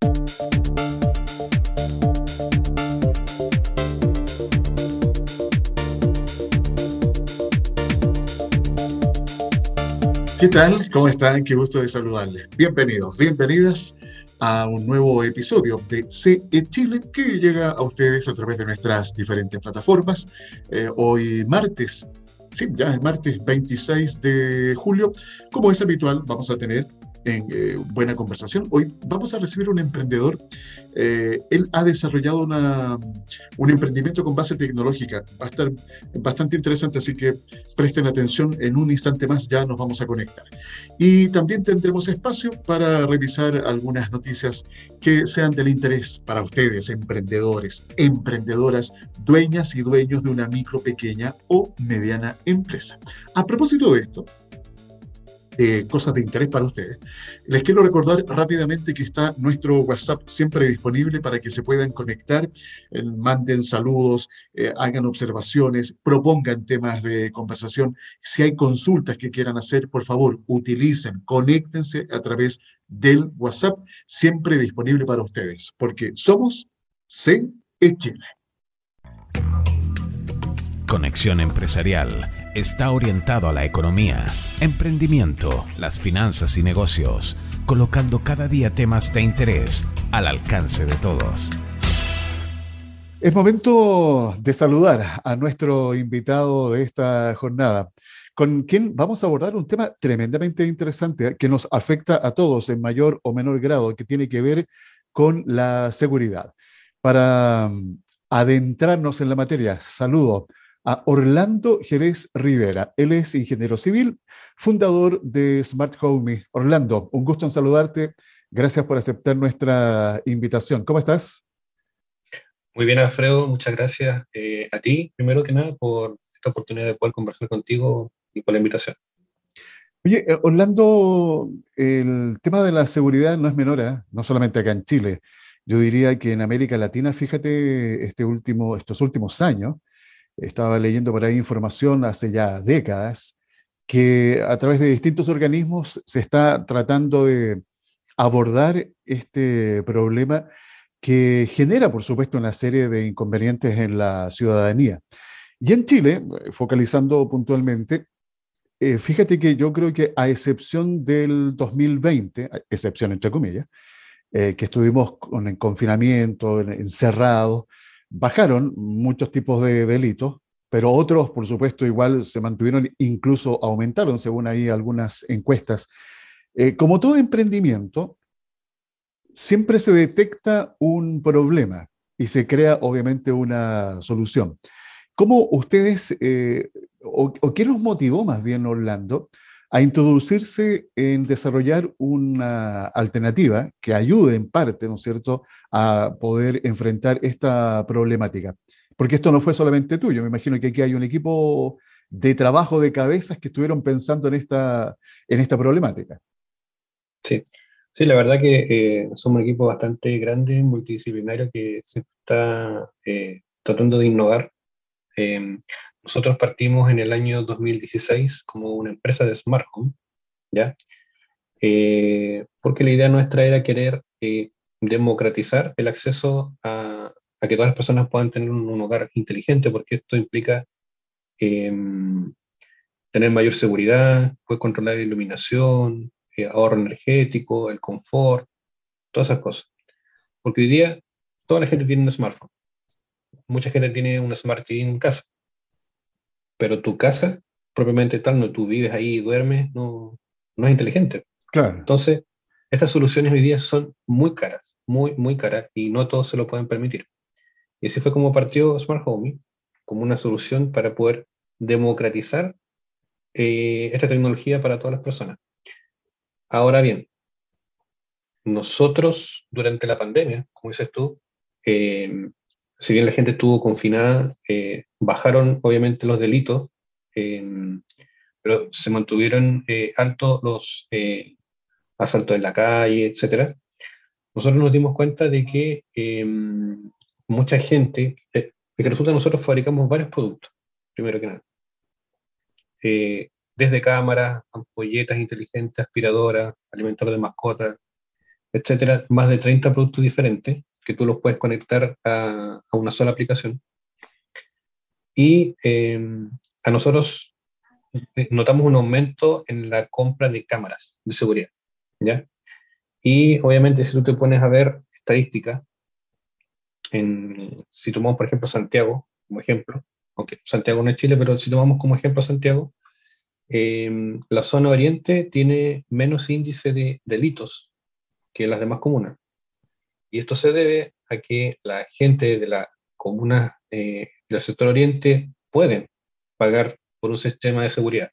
¿Qué tal? ¿Cómo están? Qué gusto de saludarles. Bienvenidos, bienvenidas a un nuevo episodio de CE Chile que llega a ustedes a través de nuestras diferentes plataformas. Eh, hoy martes, sí, ya es martes 26 de julio. Como es habitual, vamos a tener en eh, Buena Conversación. Hoy vamos a recibir un emprendedor. Eh, él ha desarrollado una, un emprendimiento con base tecnológica. Va a estar bastante interesante, así que presten atención. En un instante más ya nos vamos a conectar. Y también tendremos espacio para revisar algunas noticias que sean del interés para ustedes, emprendedores, emprendedoras, dueñas y dueños de una micro, pequeña o mediana empresa. A propósito de esto, cosas de interés para ustedes. Les quiero recordar rápidamente que está nuestro WhatsApp siempre disponible para que se puedan conectar, eh, manden saludos, eh, hagan observaciones, propongan temas de conversación. Si hay consultas que quieran hacer, por favor, utilicen, conéctense a través del WhatsApp, siempre disponible para ustedes, porque somos C Chile. Conexión Empresarial está orientado a la economía, emprendimiento, las finanzas y negocios, colocando cada día temas de interés al alcance de todos. Es momento de saludar a nuestro invitado de esta jornada, con quien vamos a abordar un tema tremendamente interesante que nos afecta a todos en mayor o menor grado, que tiene que ver con la seguridad. Para mm, adentrarnos en la materia, saludo a Orlando Jerez Rivera. Él es ingeniero civil, fundador de Smart Home. Orlando, un gusto en saludarte. Gracias por aceptar nuestra invitación. ¿Cómo estás? Muy bien, Alfredo. Muchas gracias eh, a ti, primero que nada, por esta oportunidad de poder conversar contigo y por la invitación. Oye, eh, Orlando, el tema de la seguridad no es menor, ¿eh? no solamente acá en Chile. Yo diría que en América Latina, fíjate, este último, estos últimos años, estaba leyendo por ahí información hace ya décadas que a través de distintos organismos se está tratando de abordar este problema que genera, por supuesto, una serie de inconvenientes en la ciudadanía. Y en Chile, focalizando puntualmente, eh, fíjate que yo creo que a excepción del 2020, excepción entre comillas, eh, que estuvimos con el confinamiento, encerrados, bajaron muchos tipos de delitos, pero otros, por supuesto, igual se mantuvieron, incluso aumentaron, según ahí algunas encuestas. Eh, como todo emprendimiento, siempre se detecta un problema y se crea, obviamente, una solución. ¿Cómo ustedes, eh, o, qué los motivó más bien, Orlando, a introducirse en desarrollar una alternativa que ayude en parte, ¿no es cierto?, a poder enfrentar esta problemática. Porque esto no fue solamente tuyo, me imagino que aquí hay un equipo de trabajo de cabezas que estuvieron pensando en esta, en esta problemática. Sí, sí, la verdad que eh, somos un equipo bastante grande, multidisciplinario, que se está eh, tratando de innovar. Eh, nosotros partimos en el año 2016 como una empresa de Smart Home, ¿ya? Eh, porque la idea nuestra era querer eh, democratizar el acceso a, que todas las personas puedan tener un, hogar inteligente, porque esto implica em, tener mayor seguridad, poder controlar la iluminación, eh, ahorro energético, el confort, todas esas cosas. Porque hoy día toda la gente tiene un smartphone. Mucha gente tiene un Smart TV en casa pero tu casa, propiamente tal, no tú vives ahí y duermes, no, no es inteligente. Claro. Entonces, estas soluciones hoy día son muy caras, muy, muy caras, y no todos se lo pueden permitir. Y así fue como partió Smart Home, como una solución para poder democratizar eh, esta tecnología para todas las personas. Ahora bien, nosotros durante la pandemia, como dices tú, eh, si bien la gente estuvo confinada, eh, bajaron obviamente los delitos, pero se mantuvieron eh, altos los eh, asaltos en la calle, etc. Nosotros nos dimos cuenta de que mucha gente, de que resulta nosotros fabricamos varios productos, primero que nada. desde cámaras, ampolletas inteligentes, aspiradoras, alimentadores de mascotas, etcétera, más de 30 productos diferentes que tú los puedes conectar a, una sola aplicación. Y em, a nosotros eh, notamos un aumento en la compra de cámaras de seguridad, ¿ya? Y obviamente si tú te pones a ver estadísticas, si tomamos por ejemplo Santiago como ejemplo, aunque Santiago no es Chile, pero si tomamos como ejemplo Santiago, em, la zona oriente tiene menos índice de delitos que las demás comunas. Y esto se debe a que la gente de la comuna eh, del sector oriente pueden pagar por un sistema de seguridad.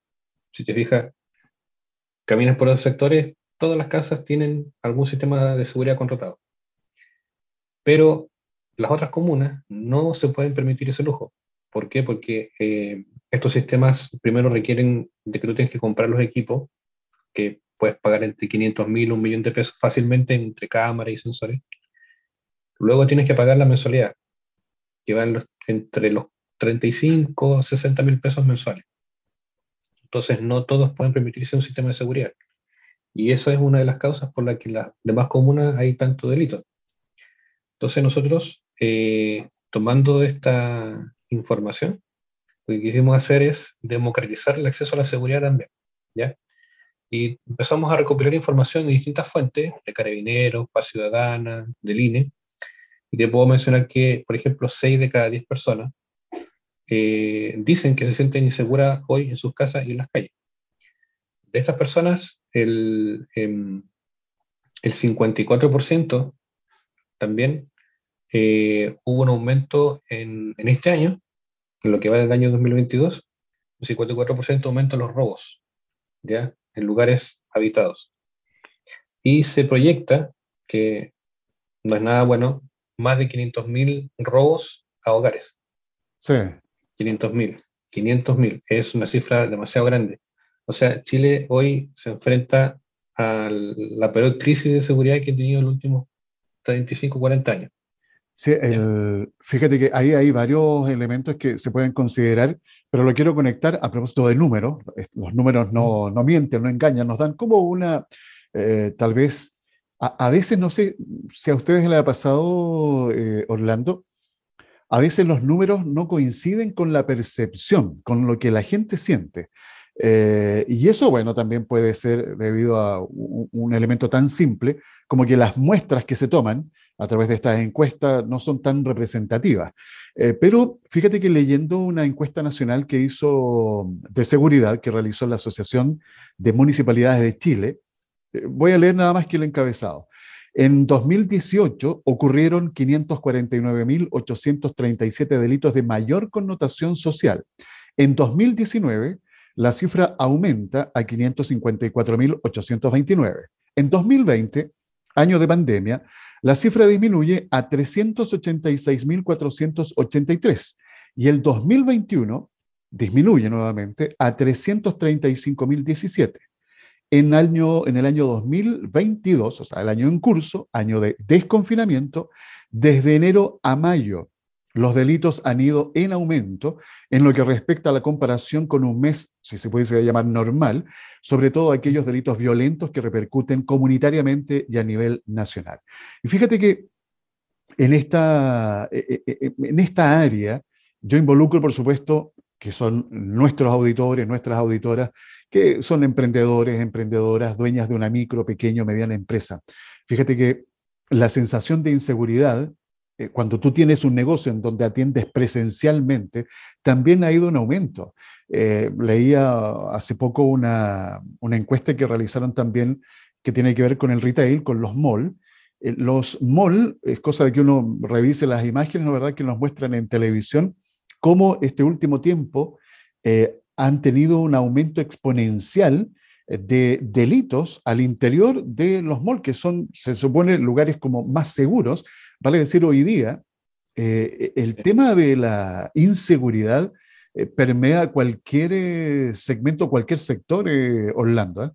Si te fijas, caminas por los sectores, todas las casas tienen algún sistema de seguridad contratado. Pero las otras comunas no se pueden permitir ese lujo. ¿Por qué? Porque eh, estos sistemas primero requieren de que tú tienes que comprar los equipos, que puedes pagar entre 500 mil, un millón de pesos fácilmente entre cámaras y sensores. Luego tienes que pagar la mensualidad, que va entre los 35 60 mil pesos mensuales. Entonces, no todos pueden permitirse un sistema de seguridad. Y eso es una de las causas por las que en las demás comunas hay tanto delito. Entonces, nosotros, eh, tomando esta información, lo que quisimos hacer es democratizar el acceso a la seguridad también. ¿ya? Y empezamos a recopilar información de distintas fuentes, de Carabineros, Paz Ciudadana, del INE, y te puedo mencionar que, por ejemplo, 6 de cada 10 personas eh, dicen que se sienten inseguras hoy en sus casas y en las calles. De estas personas, el, em, el 54% también eh, hubo un aumento en, en, este año, en lo que va del año 2022, un 54% aumento en los robos, ¿ya? En lugares habitados. Y se proyecta que no es nada bueno más de 500.000 robos a hogares. Sí. 500.000. 500.000 es una cifra demasiado grande. O sea, Chile hoy se enfrenta a la peor crisis de seguridad que ha tenido en los últimos 35, 40 años. Sí, fíjate que ahí hay varios elementos que se pueden considerar, pero lo quiero conectar a propósito de números. Los números no, no mienten, no engañan, nos dan como una, eh, tal vez, a, veces, no sé si a ustedes les ha pasado, eh, Orlando, a veces los números no coinciden con la percepción, con lo que la gente siente. Eh, y eso, bueno, también puede ser debido a un, elemento tan simple como que las muestras que se toman a través de estas encuestas no son tan representativas. Eh, pero fíjate que leyendo una encuesta nacional que hizo de seguridad, que realizó la Asociación de Municipalidades de Chile, voy a leer nada más que el encabezado. En 2018 ocurrieron 549.837 delitos de mayor connotación social. En 2019, la cifra aumenta a 554.829. En 2020, año de pandemia, la cifra disminuye a 386.483 y el 2021 disminuye nuevamente a 335.017 en, año, en el año 2022, o sea, el año en curso, año de desconfinamiento, desde enero a mayo, los delitos han ido en aumento en lo que respecta a la comparación con un mes, si se puede llamar normal, sobre todo aquellos delitos violentos que repercuten comunitariamente y a nivel nacional. Y fíjate que en esta, eh, eh, eh, en esta área yo involucro, por supuesto, que son nuestros auditores, nuestras auditoras, que son emprendedores, emprendedoras, dueñas de una micro, pequeño, mediana empresa. Fíjate que la sensación de inseguridad, eh, cuando tú tienes un negocio en donde atiendes presencialmente, también ha ido en aumento. Eh, leía hace poco una, encuesta que realizaron también que tiene que ver con el retail, con los malls. Eh, los malls, es cosa de que uno revise las imágenes, ¿no verdad?, que nos muestran en televisión, cómo este último tiempo han tenido un aumento exponencial eh, de delitos al interior de los malls, que son, se supone, lugares como más seguros. Vale decir, hoy día, eh, el tema de la inseguridad eh, permea cualquier segmento, cualquier sector, Orlando.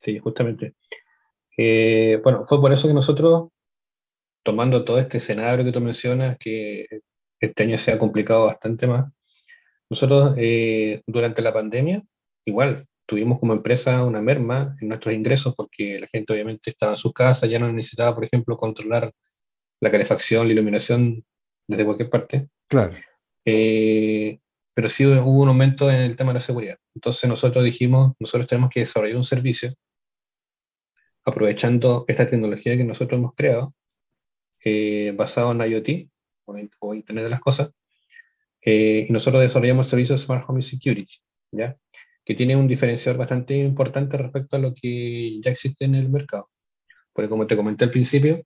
Sí, justamente. bueno, fue por eso que nosotros, tomando todo este escenario que tú mencionas, que este año se ha complicado bastante más, nosotros, eh, durante la pandemia, igual, tuvimos como empresa una merma en nuestros ingresos porque la gente obviamente estaba en sus casas, ya no necesitaba, por ejemplo, controlar la calefacción, la iluminación desde cualquier parte. Claro. Eh, pero sí hubo un aumento en el tema de la seguridad. Entonces nosotros dijimos, nosotros tenemos que desarrollar un servicio aprovechando esta tecnología que nosotros hemos creado, eh, basado en IoT o, Internet de las Cosas, eh, nosotros desarrollamos el servicio de Smart Home Security, ¿ya? que tiene un diferenciador bastante importante respecto a lo que ya existe en el mercado. Porque como te comenté al principio,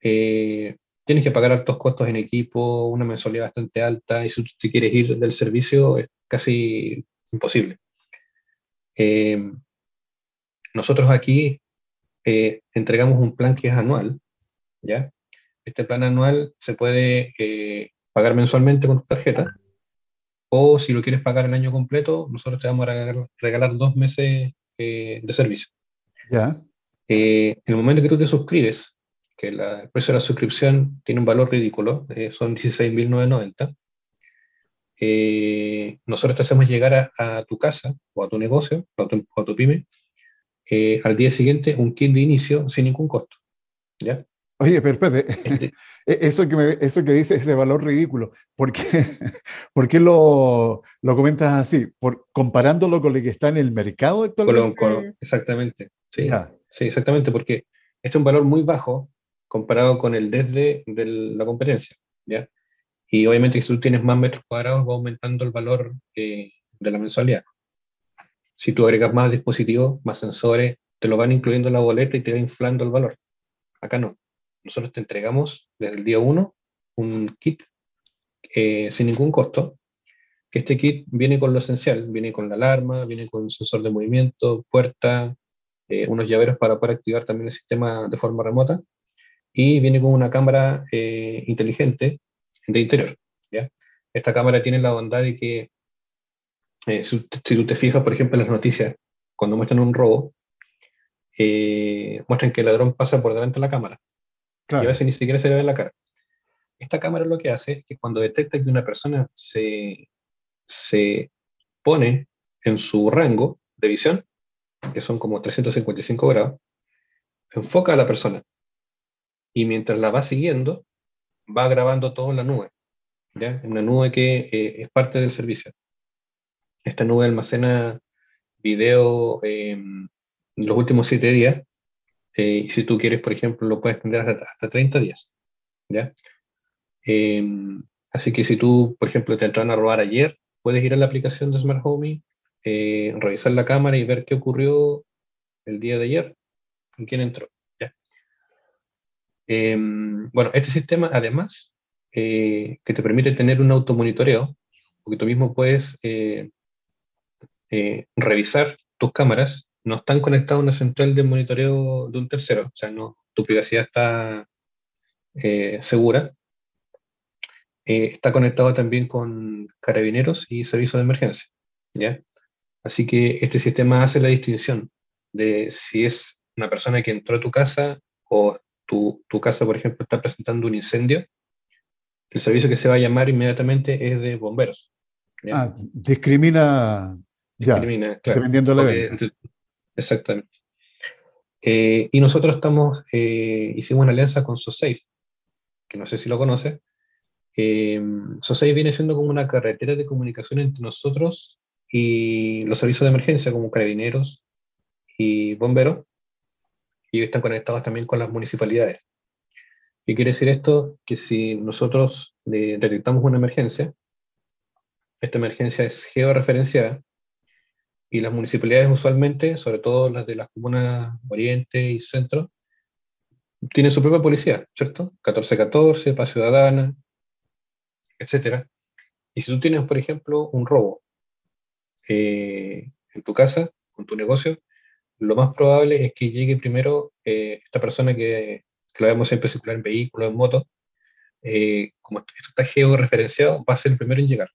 eh, tienes que pagar altos costos en equipo, una mensualidad bastante alta, y si tú te quieres ir del servicio es casi imposible. Eh, nosotros aquí eh, entregamos un plan que es anual, ¿ya? Este plan anual se puede pagar mensualmente con tu tarjeta, o si lo quieres pagar el año completo, nosotros te vamos a regalar, dos meses de servicio. Ya. en el momento que tú te suscribes que el precio de la suscripción tiene un valor ridículo, eh, son 16.990. Eh, nosotros te hacemos llegar a, tu casa o a tu negocio o a tu, pyme eh, al día siguiente un kit de inicio sin ningún costo. ¿ya? Oye, pero espérate, e, eso, que me, eso que dice ese valor ridículo, ¿por qué, ¿por qué lo, lo, comentas así? ¿Por, ¿Comparándolo con lo que está en el mercado actualmente? exactamente, sí, sí, exactamente, porque este es un valor muy bajo comparado con el desde de la competencia, ¿ya? Y obviamente si tú tienes más metros cuadrados va aumentando el valor eh, de la mensualidad. Si tú agregas más dispositivos, más sensores, te lo van incluyendo en la boleta y te va inflando el valor. Acá no. Nosotros te entregamos desde el día 1 un kit eh, sin ningún costo, que este kit viene con lo esencial, viene con la alarma, viene con un sensor de movimiento, puerta, eh, unos llaveros para poder activar también el sistema de forma remota, y viene con una cámara eh, inteligente de interior. ¿ya? Esta cámara tiene la bondad de que, eh, si, tú te fijas, por ejemplo, en las noticias, cuando muestran un robo, eh, muestran que el ladrón pasa por delante de la cámara. Y a veces ni siquiera se le ve la cara. Esta cámara lo que hace es que cuando detecta que una persona se, se pone en su rango de visión, que son como 355 grados, enfoca a la persona y mientras la va siguiendo, va grabando todo en la nube, ¿ya? En una nube que eh, es parte del servicio. Esta nube almacena video eh, los últimos siete días, eh, si tú quieres, por ejemplo, lo puedes extender hasta, 30 días, ¿ya? Em, así que si tú, por ejemplo, te entraron a robar ayer, puedes ir a la aplicación de Smart Home, eh, revisar la cámara y ver qué ocurrió el día de ayer, con quién entró. Em, bueno, este sistema además eh, que te permite tener un automonitoreo, porque tú mismo puedes eh, eh, revisar tus cámaras, no están conectados a una central de monitoreo de un tercero, o sea, no, tu privacidad está segura. está conectado también con carabineros y servicios de emergencia, ¿ya? Así que este sistema hace la distinción de si es una persona que entró a tu casa o tu, tu, casa, por ejemplo, está presentando un incendio, el servicio que se va a llamar inmediatamente es de bomberos. Ah, discrimina, discrimina claro, dependiendo de Exactamente. Eh, y nosotros estamos, eh, hicimos una alianza con SoSafe, que no sé si lo conoce. Eh, SoSafe viene siendo como una carretera de comunicación entre nosotros y los servicios de emergencia, como carabineros y bomberos, y están conectados también con las municipalidades. ¿Qué quiere decir esto? Que si nosotros eh, detectamos una emergencia, esta emergencia es georreferenciada y las municipalidades usualmente, sobre todo las de las comunas Oriente y Centro, tienen su propia policía, ¿cierto? 1414, Paz Ciudadana, etc. Y si tú tienes, por ejemplo, un robo eh, en tu casa, en tu negocio, lo más probable es que llegue primero eh, esta persona que, que, lo vemos siempre circular en vehículos, en moto, eh, como esto está georreferenciado, va a ser el primero en llegar.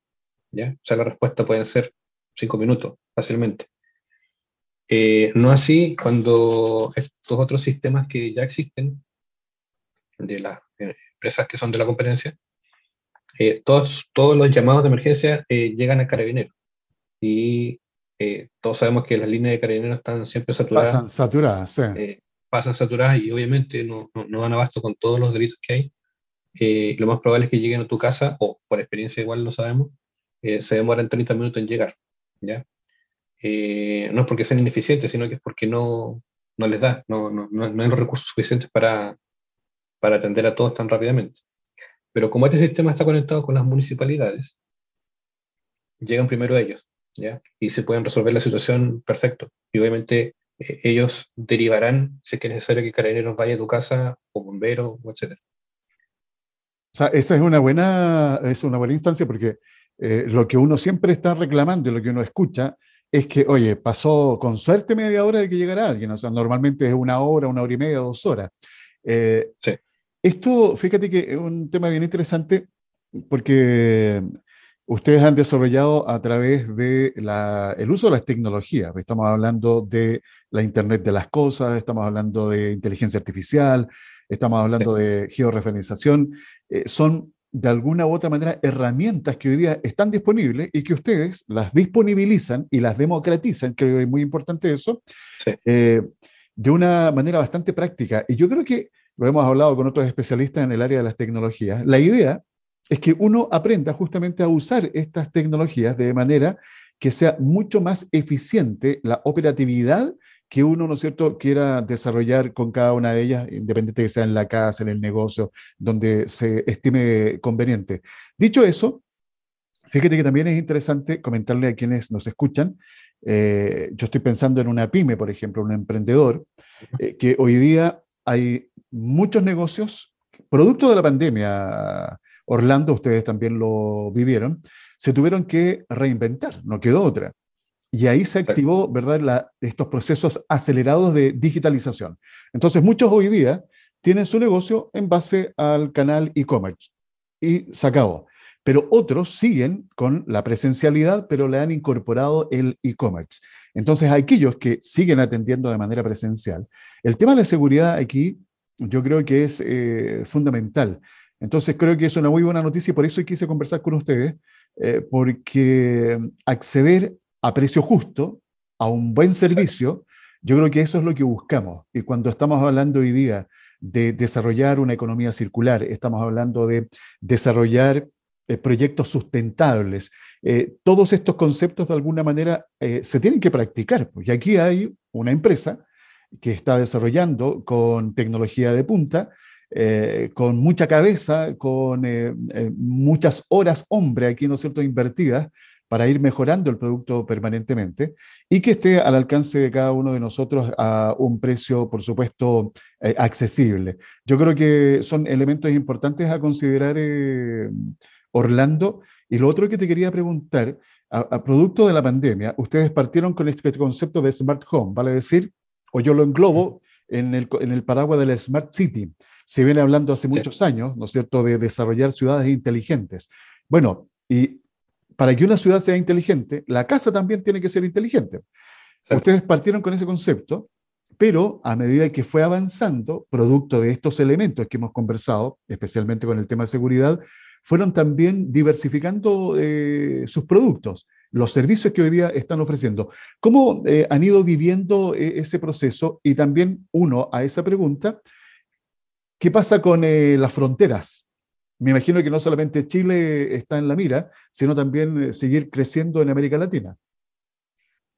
¿ya? O sea, la respuesta puede ser cinco minutos, fácilmente. Eh, no así cuando estos otros sistemas que ya existen, de las empresas que son de la competencia, todos, todos los llamados de emergencia llegan a carabinero y eh, todos sabemos que las líneas de carabineros están siempre saturadas. Pasan saturadas, sí. Eh, pasan saturadas y obviamente no, no, dan abasto con todos los delitos que hay. Eh, lo más probable es que lleguen a tu casa, o por experiencia igual lo sabemos, se demoran 30 minutos en llegar. ¿ya? No es porque sean ineficientes, sino que es porque no, no les da, no, no, no, hay los recursos suficientes para, para atender a todos tan rápidamente. Pero como este sistema está conectado con las municipalidades, llegan primero ellos. Y se pueden resolver la situación perfecto. Y obviamente eh, ellos derivarán si es que es necesario que Carabineros vaya a tu casa o bombero, etc. O sea, esa es una buena, es una buena instancia porque eh, lo que uno siempre está reclamando y lo que uno escucha es que, oye, pasó con suerte media hora de que llegara alguien, o sea, normalmente es una hora, una hora y media, dos horas. Eh, sí. Esto, fíjate que es un tema bien interesante porque ustedes han desarrollado a través del el uso de las tecnologías. Estamos hablando de la Internet de las Cosas, estamos hablando de inteligencia artificial, estamos hablando de georreferenciación. Eh, son de alguna u otra manera herramientas que hoy día están disponibles y que ustedes las disponibilizan y las democratizan, creo que es muy importante eso, eh, de una manera bastante práctica. Y yo creo que lo hemos hablado con otros especialistas en el área de las tecnologías. La idea es que uno aprenda justamente a usar estas tecnologías de manera que sea mucho más eficiente la operatividad que uno, ¿no es cierto?, quiera desarrollar con cada una de ellas, independiente que sea en la casa, en el negocio, donde se estime conveniente. Dicho eso, fíjate que también es interesante comentarle a quienes nos escuchan, eh, yo estoy pensando en una pyme, por ejemplo, un emprendedor, eh, que hoy día hay muchos negocios, producto de la pandemia, Orlando, ustedes también lo vivieron, se tuvieron que reinventar, no quedó otra. Y ahí se activó, ¿verdad?, estos procesos acelerados de digitalización. Entonces, muchos hoy día tienen su negocio en base al canal e-commerce y se acabó. Pero otros siguen con la presencialidad, pero le han incorporado el e-commerce. Entonces, aquellos que siguen atendiendo de manera presencial, el tema de la seguridad aquí yo creo que es eh, fundamental. Entonces creo que es una muy buena noticia y por eso quise conversar con ustedes, eh, porque acceder a precio justo, a un buen servicio, yo creo que eso es lo que buscamos. Y cuando estamos hablando hoy día de desarrollar una economía circular, estamos hablando de desarrollar eh, proyectos sustentables, eh, todos estos conceptos de alguna manera se tienen que practicar. Pues, y aquí hay una empresa que está desarrollando con tecnología de punta, eh, con mucha cabeza, con eh, eh, muchas horas hombre aquí, ¿no es cierto?, invertidas para ir mejorando el producto permanentemente y que esté al alcance de cada uno de nosotros a un precio, por supuesto, accesible. Yo creo que son elementos importantes a considerar, Orlando. Y lo otro que te quería preguntar, a, producto de la pandemia, ustedes partieron con este concepto de smart home, vale decir, o yo lo englobo en el, en el paraguas de la smart city se viene hablando hace muchos años, ¿no es cierto?, de desarrollar ciudades inteligentes. Bueno, y para que una ciudad sea inteligente, la casa también tiene que ser inteligente. Ustedes partieron con ese concepto, pero a medida que fue avanzando, producto de estos elementos que hemos conversado, especialmente con el tema de seguridad, fueron también diversificando eh, sus productos, los servicios que hoy día están ofreciendo. ¿Cómo eh, han ido viviendo eh, ese proceso? Y también uno a esa pregunta, ¿Qué pasa con las fronteras? Me imagino que no solamente Chile está en la mira, sino también eh, seguir creciendo en América Latina.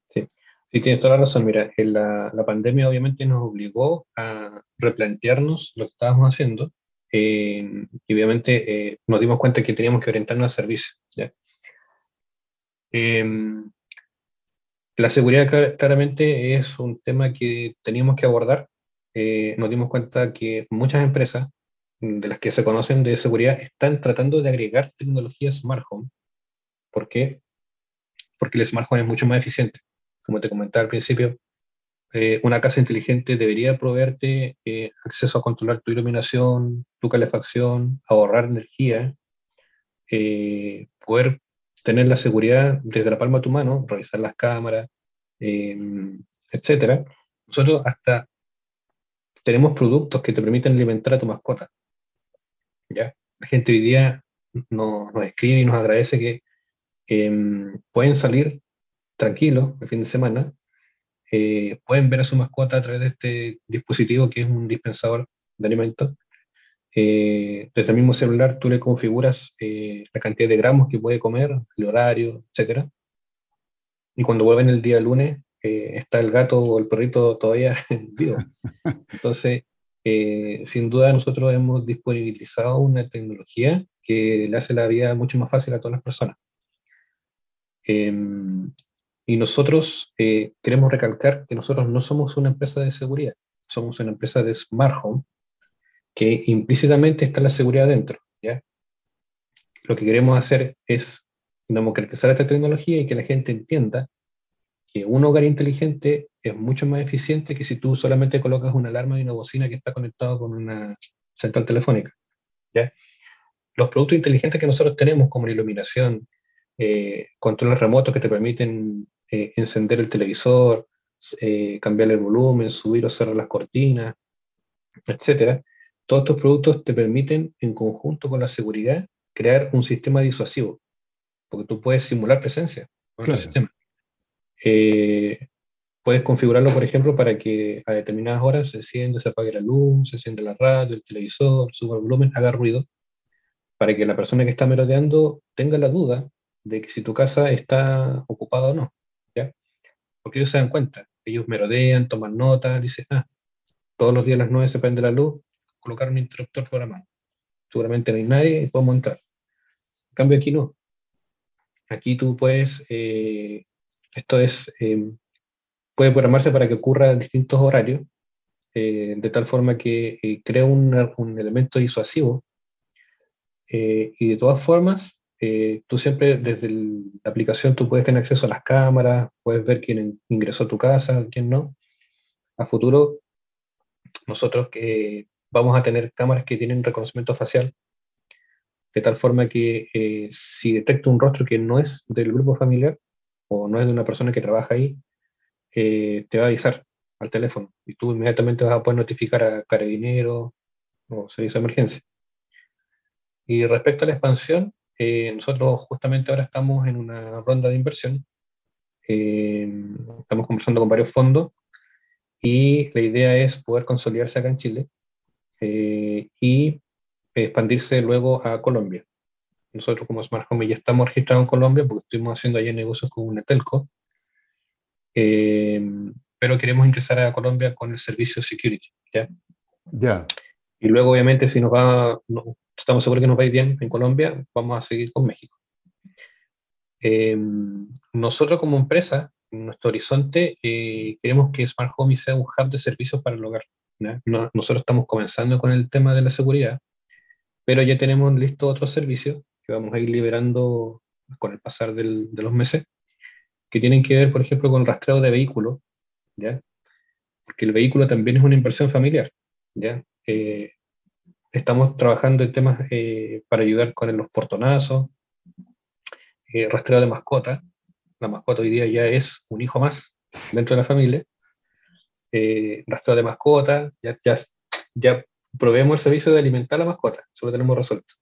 Sí, sí tienes toda la razón. Mira, la, la, pandemia obviamente nos obligó a replantearnos lo que estábamos haciendo y obviamente eh, nos dimos cuenta que teníamos que orientarnos al servicio. Em, la seguridad claramente es un tema que teníamos que abordar eh, nos dimos cuenta que muchas empresas de las que se conocen de seguridad están tratando de agregar tecnología Smart Home. ¿Por qué? Porque el Smart Home es mucho más eficiente. Como te comentaba al principio, eh, una casa inteligente debería proveerte eh, acceso a controlar tu iluminación, tu calefacción, ahorrar energía, poder tener la seguridad desde la palma de tu mano, revisar las cámaras, etc. Nosotros hasta tenemos productos que te permiten alimentar a tu mascota. ¿Ya? La gente hoy día nos, escribe y nos agradece que em, pueden salir tranquilos el fin de semana, eh, pueden ver a su mascota a través de este dispositivo que es un dispensador de alimentos. Eh, desde el mismo celular tú le configuras eh, la cantidad de gramos que puede comer, el horario, etc. Y cuando vuelven el día lunes, está el gato o el perrito todavía vivo. Entonces, sin duda nosotros hemos disponibilizado una tecnología que le hace la vida mucho más fácil a todas las personas. Em, y nosotros eh, queremos recalcar que nosotros no somos una empresa de seguridad, somos una empresa de smart home, que implícitamente está la seguridad dentro. Lo que queremos hacer es democratizar esta tecnología y que la gente entienda que un hogar inteligente es mucho más eficiente que si tú solamente colocas una alarma y una bocina que está conectado con una central telefónica. ¿ya? Los productos inteligentes que nosotros tenemos, como la iluminación, eh, controles remotos que te permiten eh, encender el televisor, eh, cambiar el volumen, subir o cerrar las cortinas, etcétera. Todos estos productos te permiten, en conjunto con la seguridad, crear un sistema disuasivo, porque tú puedes simular presencia en el sistema. Eh, puedes configurarlo, por ejemplo, para que a determinadas horas se encienda, se apague la luz, se enciende la radio, el televisor, suba el volumen, haga ruido, para que la persona que está merodeando tenga la duda de que si tu casa está ocupada o no. Porque ellos se dan cuenta, ellos merodean, toman nota, dicen, ah, todos los días a las 9 se prende la luz, colocar un interruptor programado. Seguramente no hay nadie y podemos entrar. En cambio aquí no. Aquí tú puedes, eh, esto es, eh, puede programarse para que ocurra en distintos horarios, eh, de tal forma que crea un, un, elemento disuasivo. y de todas formas, eh, tú siempre desde la aplicación tú puedes tener acceso a las cámaras, puedes ver quién ingresó a tu casa, quién no. A futuro, nosotros que vamos a tener cámaras que tienen reconocimiento facial, de tal forma que eh, si detecta un rostro que no es del grupo familiar o no es de una persona que trabaja ahí, eh, te va a avisar al teléfono y tú inmediatamente vas a poder notificar a carabineros o servicio de emergencia. Y respecto a la expansión, eh, nosotros justamente ahora estamos en una ronda de inversión. Eh, estamos conversando con varios fondos y la idea es poder consolidarse acá en Chile eh, y expandirse luego a Colombia. Nosotros como Smart Home ya estamos registrados en Colombia porque estuvimos haciendo allá negocios con una telco, pero queremos ingresar a Colombia con el servicio security. ¿ya? Ya. Y luego, obviamente, si nos va, estamos seguros que nos va a ir bien en Colombia, vamos a seguir con México. Eh, nosotros como empresa, en nuestro horizonte, eh, queremos que Smart Home sea un hub de servicios para el hogar. nosotros estamos comenzando con el tema de la seguridad, pero ya tenemos listos otros servicios que vamos a ir liberando con el pasar del, de los meses, que tienen que ver, por ejemplo, con el rastreo de vehículos, ¿ya? porque el vehículo también es una inversión familiar. ¿ya? Eh, Estamos trabajando en temas eh, para ayudar con los portonazos, eh, rastreo de mascota. La mascota hoy día ya es un hijo más dentro de la familia. Eh, rastreo de mascota, ya, ya, ya proveemos el servicio de alimentar a la mascota, eso lo tenemos resuelto.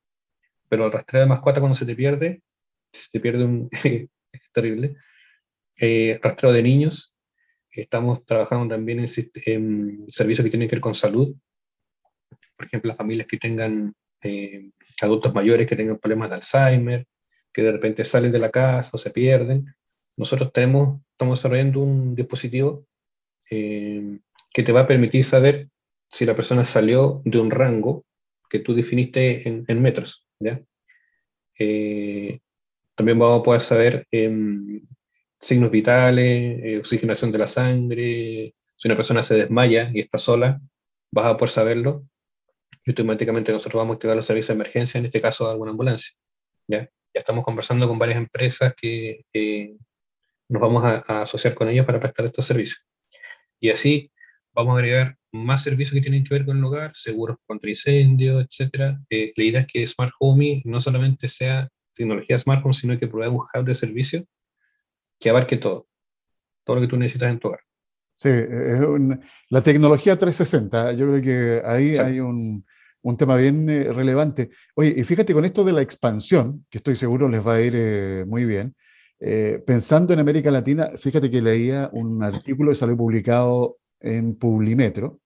Pero el rastreo de mascota cuando se te pierde, se te pierde un... es terrible. Eh, rastreo de niños, estamos trabajando también en, en servicios que tienen que ver con salud, por ejemplo, las familias que tengan eh, adultos mayores que tengan problemas de Alzheimer, que de repente salen de la casa o se pierden. Nosotros tenemos, estamos desarrollando un dispositivo eh, que te va a permitir saber si la persona salió de un rango que tú definiste en, metros. Eh, también vamos a poder saber em, signos vitales, oxigenación de la sangre, si una persona se desmaya y está sola, vas a poder saberlo y automáticamente nosotros vamos a activar los servicios de emergencia, en este caso alguna ambulancia. ¿ya? ya estamos conversando con varias empresas que nos vamos a, asociar con ellas para prestar estos servicios. Y así vamos a agregar más servicios que tienen que ver con el hogar, seguros contra incendios, etc. Eh, la idea es que Smart Home no solamente sea tecnología Smart Home, sino que provea un hub de servicio que abarque todo, todo lo que tú necesitas en tu hogar. Sí, la tecnología 360, yo creo que ahí hay un, un tema bien eh, relevante. Oye, y fíjate con esto de la expansión, que estoy seguro les va a ir eh, muy bien, Eh, pensando en América Latina, fíjate que leía un artículo que salió publicado en Publimetro.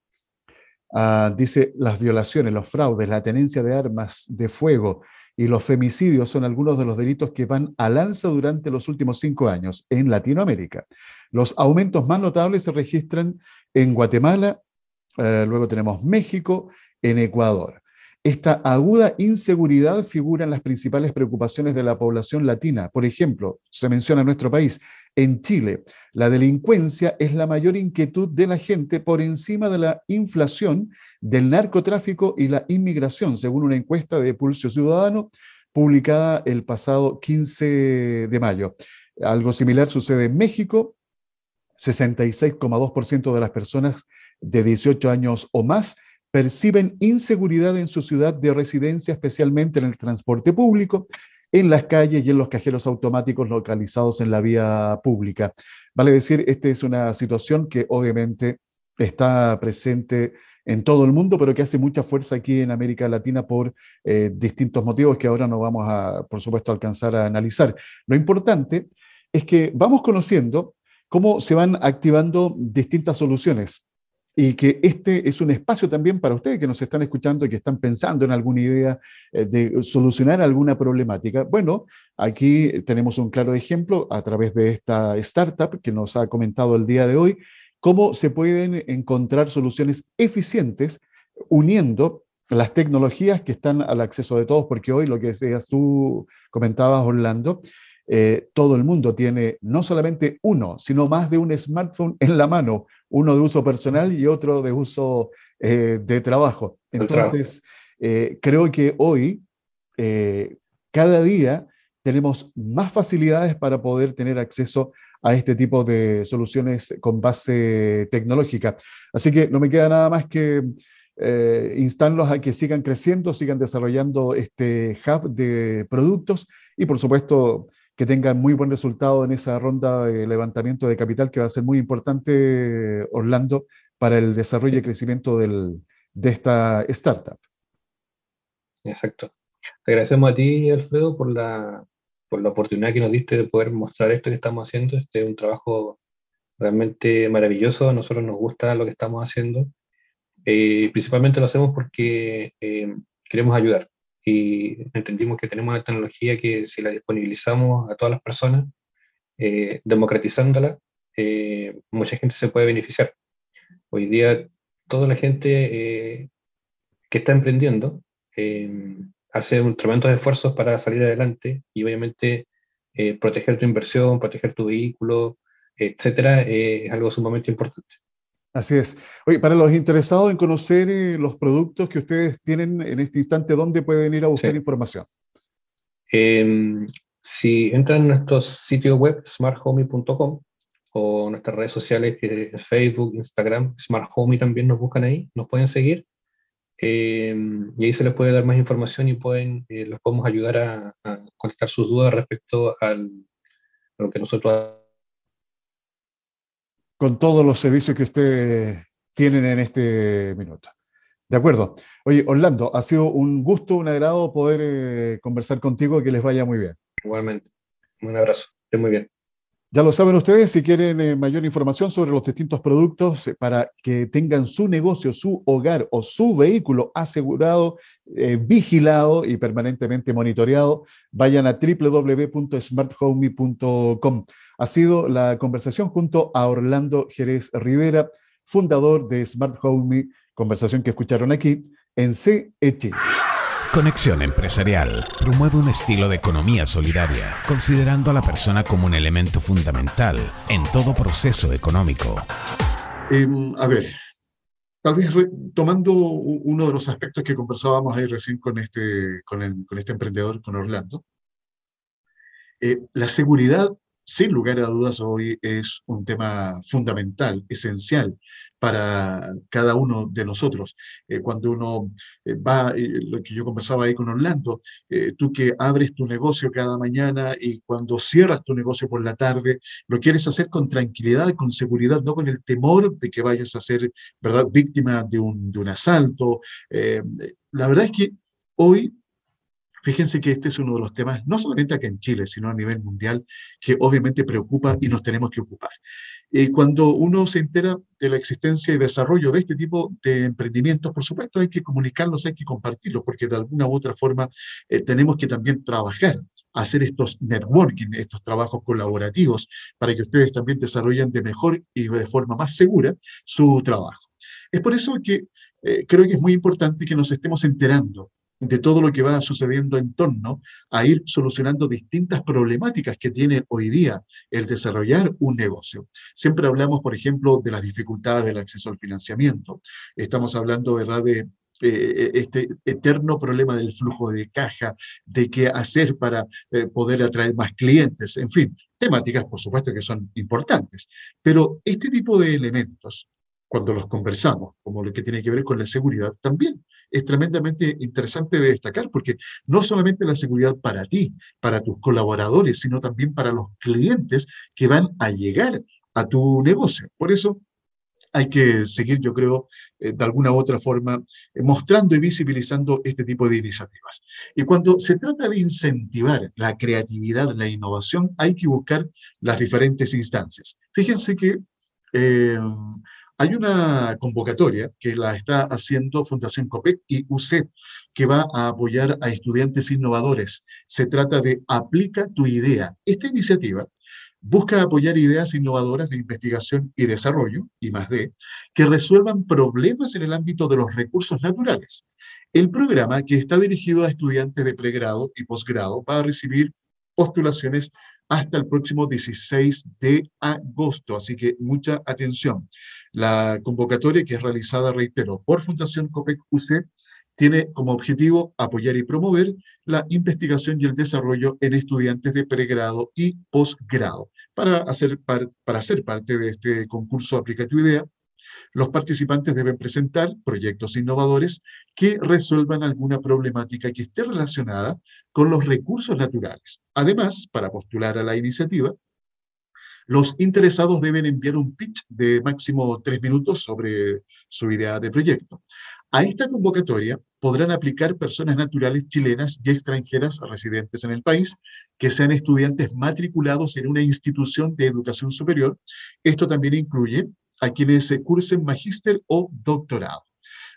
Ah, dice, las violaciones, los fraudes, la tenencia de armas de fuego y los femicidios son algunos de los delitos que van al alza durante los últimos cinco años en Latinoamérica. Los aumentos más notables se registran en Guatemala, eh, luego tenemos México, en Ecuador. Esta aguda inseguridad figura en las principales preocupaciones de la población latina. Por ejemplo, se menciona en nuestro país, en Chile, la delincuencia es la mayor inquietud de la gente por encima de la inflación, del narcotráfico y la inmigración, según una encuesta de Pulso Ciudadano publicada el pasado 15 de mayo. Algo similar sucede en México. 66,2% de las personas de 18 años o más perciben inseguridad en su ciudad de residencia, especialmente en el transporte público, en las calles y en los cajeros automáticos localizados en la vía pública. Vale decir, esta es una situación que obviamente está presente en todo el mundo, pero que hace mucha fuerza aquí en América Latina por eh, distintos motivos que ahora no vamos a, por supuesto, alcanzar a analizar. Lo importante es que vamos conociendo cómo se van activando distintas soluciones y que este es un espacio también para ustedes que nos están escuchando y que están pensando en alguna idea eh, de solucionar alguna problemática. Bueno, aquí tenemos un claro ejemplo a través de esta startup que nos ha comentado el día de hoy, cómo se pueden encontrar soluciones eficientes uniendo las tecnologías que están al acceso de todos, porque hoy lo que decías tú comentabas, Orlando, eh, todo el mundo tiene no solamente uno, sino más de un smartphone en la mano, uno de uso personal y otro de uso eh, de trabajo. Entonces, eh, creo que hoy, cada día, tenemos más facilidades para poder tener acceso a este tipo de soluciones con base tecnológica. Así que no me queda nada más que instarlos a que sigan creciendo, sigan desarrollando este hub de productos y por supuesto que tengan muy buen resultado en esa ronda de levantamiento de capital que va a ser muy importante, Orlando, para el desarrollo y crecimiento del, de esta startup. Exacto. Agradecemos a ti, Alfredo, por la, por la oportunidad que nos diste de poder mostrar esto que estamos haciendo. Este es un trabajo realmente maravilloso. A nosotros nos gusta lo que estamos haciendo. Eh, principalmente lo hacemos porque eh, queremos ayudar y entendimos que tenemos una tecnología que si la disponibilizamos a todas las personas, eh, democratizándola, eh, mucha gente se puede beneficiar. Hoy día toda la gente eh, que está emprendiendo hace un tremendos esfuerzos para salir adelante y obviamente proteger tu inversión, proteger tu vehículo, etcétera, es algo sumamente importante. Así es. Oye, para los interesados en conocer eh, los productos que ustedes tienen en este instante, ¿dónde pueden ir a buscar información? Em, si entran en nuestro sitio web, smarthomey.com, o nuestras redes sociales, que es Facebook, Instagram, SmartHomey también nos buscan ahí, nos pueden seguir. Em, y ahí se les puede dar más información y pueden, eh, los podemos ayudar a, a contestar sus dudas respecto al, a lo que nosotros con todos los servicios que ustedes tienen en este minuto. De acuerdo. Oye, Orlando, ha sido un gusto, un agrado poder eh, conversar contigo, que les vaya muy bien. Igualmente. Un abrazo. Esté muy bien. Ya lo saben ustedes, si quieren eh, mayor información sobre los distintos productos eh, para que tengan su negocio, su hogar o su vehículo asegurado, vigilado y permanentemente monitoreado, vayan a www.smarthomey.com ha sido la conversación junto a Orlando Jerez Rivera, fundador de Smart Home, conversación que escucharon aquí en CE Conexión Empresarial promueve un estilo de economía solidaria, considerando a la persona como un elemento fundamental en todo proceso económico. Em, a ver, tal vez tomando uno de los aspectos que conversábamos ahí recién con este, con, este emprendedor, con Orlando, eh, la seguridad sin lugar a dudas, hoy es un tema fundamental, esencial para cada uno de nosotros. Eh, cuando uno eh, va, eh, lo que yo conversaba ahí con Orlando, tú que abres tu negocio cada mañana y cuando cierras tu negocio por la tarde, lo quieres hacer con tranquilidad, con seguridad, no con el temor de que vayas a ser ¿verdad? víctima de un, de un asalto. la verdad es que hoy Fíjense que este es uno de los temas, no solamente acá en Chile, sino a nivel mundial, que obviamente preocupa y nos tenemos que ocupar. Y cuando uno se entera de la existencia y desarrollo de este tipo de emprendimientos, por supuesto hay que comunicarlos, hay que compartirlos, porque de alguna u otra forma eh, tenemos que también trabajar, hacer estos networking, estos trabajos colaborativos, para que ustedes también desarrollen de mejor y de forma más segura su trabajo. Es por eso que eh, creo que es muy importante que nos estemos enterando de todo lo que va sucediendo en torno a ir solucionando distintas problemáticas que tiene hoy día el desarrollar un negocio. Siempre hablamos, por ejemplo, de las dificultades del acceso al financiamiento. Estamos hablando, ¿verdad?, de eh, este eterno problema del flujo de caja, de qué hacer para eh, poder atraer más clientes, en fin, temáticas, por supuesto, que son importantes. Pero este tipo de elementos, cuando los conversamos, como lo que tiene que ver con la seguridad, también es tremendamente interesante de destacar, porque no solamente la seguridad para ti, para tus colaboradores, sino también para los clientes que van a llegar a tu negocio. Por eso hay que seguir, yo creo, eh, de alguna u otra forma, eh, mostrando y visibilizando este tipo de iniciativas. Y cuando se trata de incentivar la creatividad, la innovación, hay que buscar las diferentes instancias. Fíjense que eh, hay una convocatoria que la está haciendo Fundación COPEC y UCEP, que va a apoyar a estudiantes innovadores. Se trata de Aplica tu idea. Esta iniciativa busca apoyar ideas innovadoras de investigación y desarrollo, y más de, que resuelvan problemas en el ámbito de los recursos naturales. El programa, que está dirigido a estudiantes de pregrado y posgrado, va a recibir postulaciones hasta el próximo 16 de agosto. Así que mucha atención. La convocatoria que es realizada, reitero, por Fundación COPEC UC tiene como objetivo apoyar y promover la investigación y el desarrollo en estudiantes de pregrado y posgrado. Para, hacer para ser parte de este concurso Aplica tu idea, los participantes deben presentar proyectos innovadores que resuelvan alguna problemática que esté relacionada con los recursos naturales. Además, para postular a la iniciativa, los interesados deben enviar un pitch de máximo tres minutos sobre su idea de proyecto. A esta convocatoria podrán aplicar personas naturales chilenas y extranjeras residentes en el país que sean estudiantes matriculados en una institución de educación superior. Esto también incluye a quienes cursen magíster o doctorado.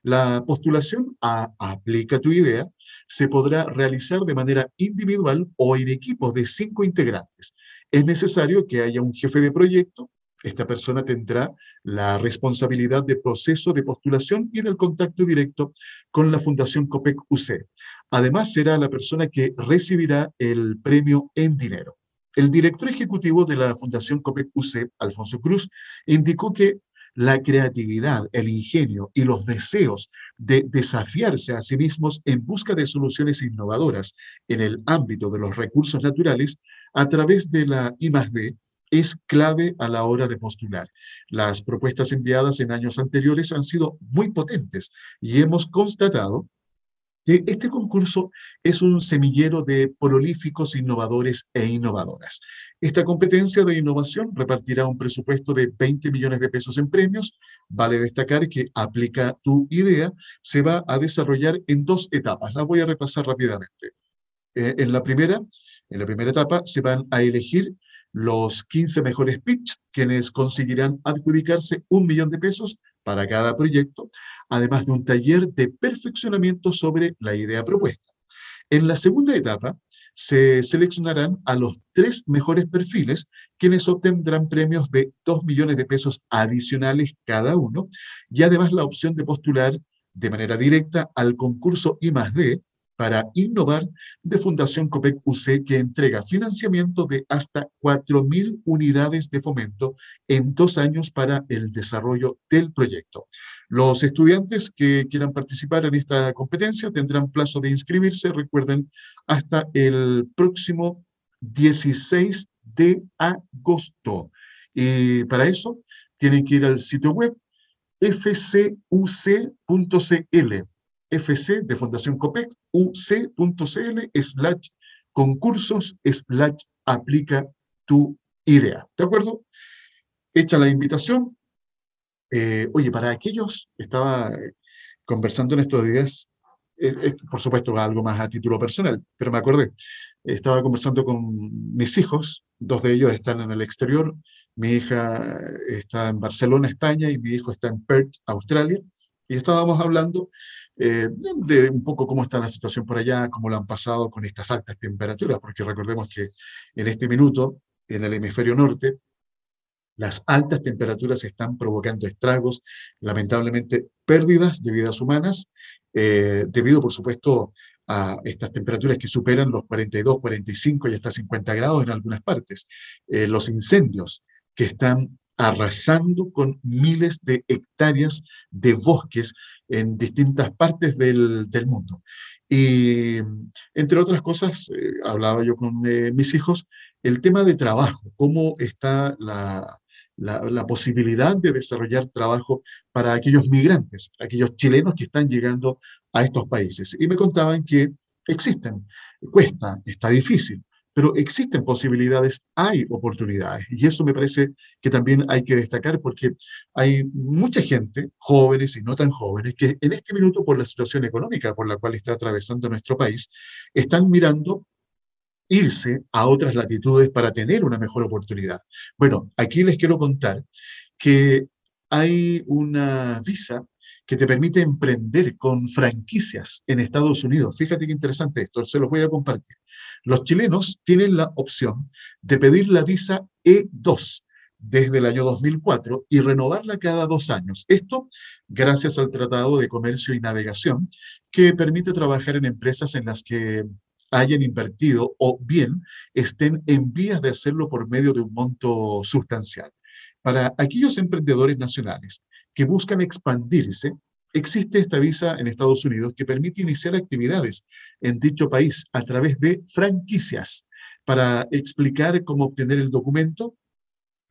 La postulación a Aplica tu idea se podrá realizar de manera individual o en equipos de cinco integrantes. Es necesario que haya un jefe de proyecto. Esta persona tendrá la responsabilidad de proceso de postulación y del contacto directo con la Fundación COPEC UC. Además, será la persona que recibirá el premio en dinero. El director ejecutivo de la Fundación COPEC UC, Alfonso Cruz, indicó que la creatividad, el ingenio y los deseos de desafiarse a sí mismos en busca de soluciones innovadoras en el ámbito de los recursos naturales a través de la I+D es clave a la hora de postular. Las propuestas enviadas en años anteriores han sido muy potentes y hemos constatado este concurso es un semillero de prolíficos innovadores e innovadoras. Esta competencia de innovación repartirá un presupuesto de 20 millones de pesos en premios. Vale destacar que Aplica tu idea se va a desarrollar en dos etapas. La voy a repasar rápidamente. Eh, en, la primera, en la primera etapa se van a elegir los 15 mejores pitch, quienes conseguirán adjudicarse un millón de pesos para cada proyecto, además de un taller de perfeccionamiento sobre la idea propuesta. En la segunda etapa, se seleccionarán a los tres mejores perfiles, quienes obtendrán premios de 2 millones de pesos adicionales cada uno, y además la opción de postular de manera directa al concurso I+D, para innovar de Fundación COPEC UC que entrega financiamiento de hasta 4.000 unidades de fomento en dos años para el desarrollo del proyecto. Los estudiantes que quieran participar en esta competencia tendrán plazo de inscribirse, recuerden, hasta el próximo 16 de agosto. Y para eso tienen que ir al sitio web fcuc.cl fc de Fundación COPEC, uc.cl, slash concursos, slash aplica tu idea. ¿De acuerdo? Hecha la invitación. Eh, oye, para aquellos, estaba conversando en estos días por supuesto algo más a título personal, pero me acordé, estaba conversando con mis hijos, dos de ellos están en el exterior, mi hija está en Barcelona, España, y mi hijo está en Perth, Australia, y estábamos hablando eh, de un poco cómo está la situación por allá, cómo lo han pasado con estas altas temperaturas, porque recordemos que en este minuto, en el hemisferio norte, las altas temperaturas están provocando estragos, lamentablemente pérdidas de vidas humanas, eh, debido, por supuesto, a estas temperaturas que superan los 42, 45 y hasta 50 grados en algunas partes. Eh, los incendios que están arrasando con miles de hectáreas de bosques en distintas partes del, del mundo. Y entre otras cosas, eh, hablaba yo con mis hijos, el tema de trabajo, cómo está la, la, posibilidad de desarrollar trabajo para aquellos migrantes, aquellos chilenos que están llegando a estos países. Y me contaban que existen, cuesta, está difícil, pero existen posibilidades, hay oportunidades. Y eso me parece que también hay que destacar porque hay mucha gente, jóvenes y no tan jóvenes, que en este minuto, por la situación económica por la cual está atravesando nuestro país, están mirando irse a otras latitudes para tener una mejor oportunidad. Bueno, aquí les quiero contar que hay una visa que te permite emprender con franquicias en Estados Unidos. Fíjate qué interesante esto, se los voy a compartir. Los chilenos tienen la opción de pedir la visa E2 desde el año 2004 y renovarla cada dos años. Esto gracias al Tratado de Comercio y Navegación, que permite trabajar en empresas en las que hayan invertido o bien estén en vías de hacerlo por medio de un monto sustancial. Para aquellos emprendedores nacionales que buscan expandirse, existe esta visa en Estados Unidos que permite iniciar actividades en dicho país a través de franquicias. Para explicar cómo obtener el documento,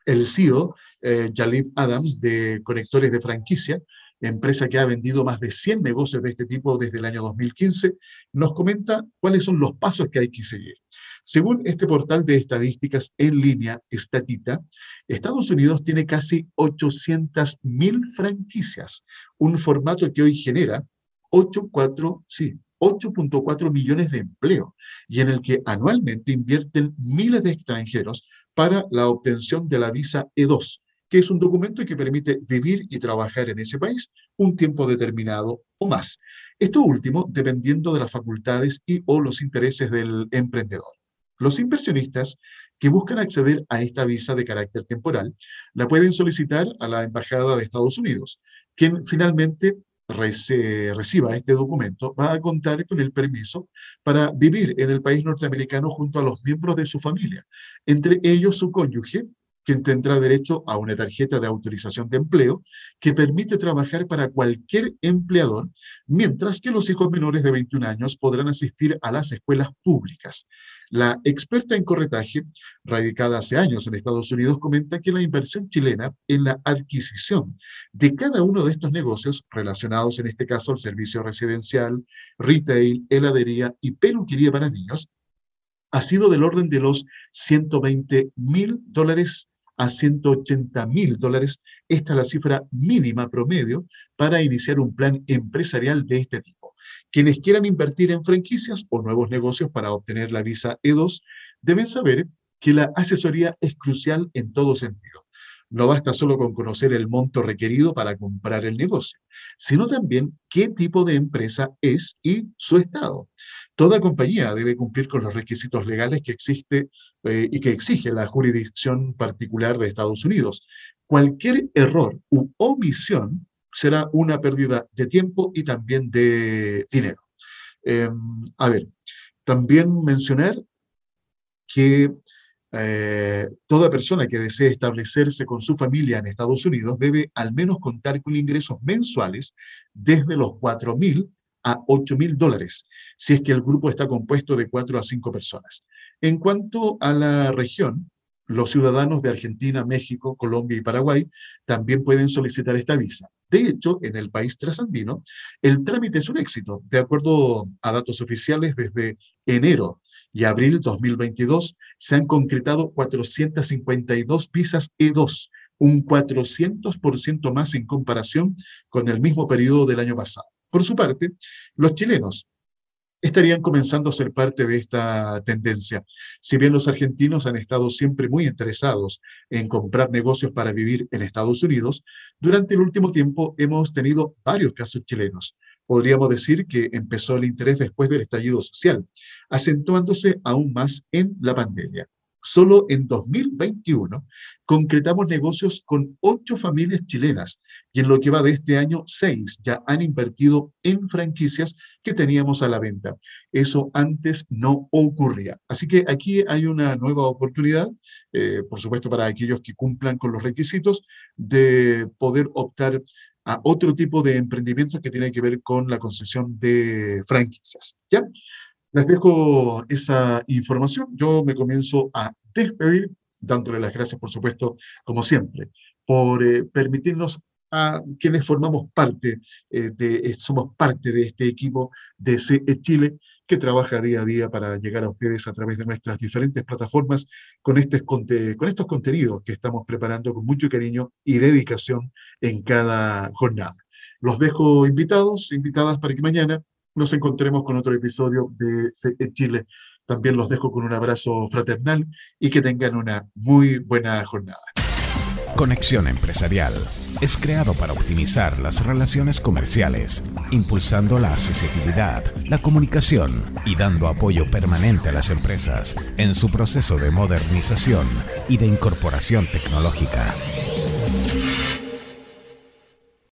el CEO, eh, Adams, de Conectores de Franquicia, empresa que ha vendido más de 100 negocios de este tipo desde el año 2015, nos comenta cuáles son los pasos que hay que seguir. Según este portal de estadísticas en línea, Statita, Estados Unidos tiene casi 800.000 franquicias, un formato que hoy genera 8,4 sí, 8.4 millones de empleo y en el que anualmente invierten miles de extranjeros para la obtención de la visa E2, que es un documento que permite vivir y trabajar en ese país un tiempo determinado o más. Esto último dependiendo de las facultades y o los intereses del emprendedor. Los inversionistas que buscan acceder a esta visa de carácter temporal la pueden solicitar a la Embajada de Estados Unidos, quien finalmente reciba este documento va a contar con el permiso para vivir en el país norteamericano junto a los miembros de su familia, entre ellos su cónyuge quien tendrá derecho a una tarjeta de autorización de empleo que permite trabajar para cualquier empleador, mientras que los hijos menores de 21 años podrán asistir a las escuelas públicas. La experta en corretaje, radicada hace años en Estados Unidos, comenta que la inversión chilena en la adquisición de cada uno de estos negocios, relacionados en este caso al servicio residencial, retail, heladería y peluquería para niños, ha sido del orden de los 120 mil dólares a 180 mil dólares. Esta es la cifra mínima promedio para iniciar un plan empresarial de este tipo. Quienes quieran invertir en franquicias o nuevos negocios para obtener la visa E2 deben saber que la asesoría es crucial en todo sentido. No basta solo con conocer el monto requerido para comprar el negocio, sino también qué tipo de empresa es y su estado. Toda compañía debe cumplir con los requisitos legales que existe eh, y que exige la jurisdicción particular de Estados Unidos. Cualquier error u omisión será una pérdida de tiempo y también de dinero. Em, a ver, también mencionar que eh, toda persona que desee establecerse con su familia en Estados Unidos debe al menos contar con ingresos mensuales desde los 4.000 a 8.000 dólares, si es que el grupo está compuesto de 4 a 5 personas. En cuanto a la región, los ciudadanos de Argentina, México, Colombia y Paraguay también pueden solicitar esta visa. De hecho, en el país trasandino, el trámite es un éxito. De acuerdo a datos oficiales, desde enero y abril 2022 se han concretado 452 visas E2, un 400% más en comparación con el mismo periodo del año pasado. Por su parte, los chilenos estarían comenzando a ser parte de esta tendencia. Si bien los argentinos han estado siempre muy interesados en comprar negocios para vivir en Estados Unidos, durante el último tiempo hemos tenido varios casos chilenos. Podríamos decir que empezó el interés después del estallido social, acentuándose aún más en la pandemia. Solo en 2021 concretamos negocios con ocho familias chilenas y en lo que va de este año, seis ya han invertido en franquicias que teníamos a la venta. Eso antes no ocurría. Así que aquí hay una nueva oportunidad, eh, por supuesto para aquellos que cumplan con los requisitos, de poder optar a otro tipo de emprendimientos que tiene que ver con la concesión de franquicias. ¿Ya? Les dejo esa información. Yo me comienzo a despedir, dándole las gracias, por supuesto, como siempre, por eh, permitirnos a quienes formamos parte, eh, de, eh, somos parte de este equipo de CE Chile, que trabaja día a día para llegar a ustedes a través de nuestras diferentes plataformas con, este, con estos contenidos que estamos preparando con mucho cariño y dedicación en cada jornada. Los dejo invitados, invitadas para que mañana nos encontremos con otro episodio de Chile. También los dejo con un abrazo fraternal y que tengan una muy buena jornada. Conexión Empresarial es creado para optimizar las relaciones comerciales, impulsando la accesibilidad, la comunicación y dando apoyo permanente a las empresas en su proceso de modernización y de incorporación tecnológica.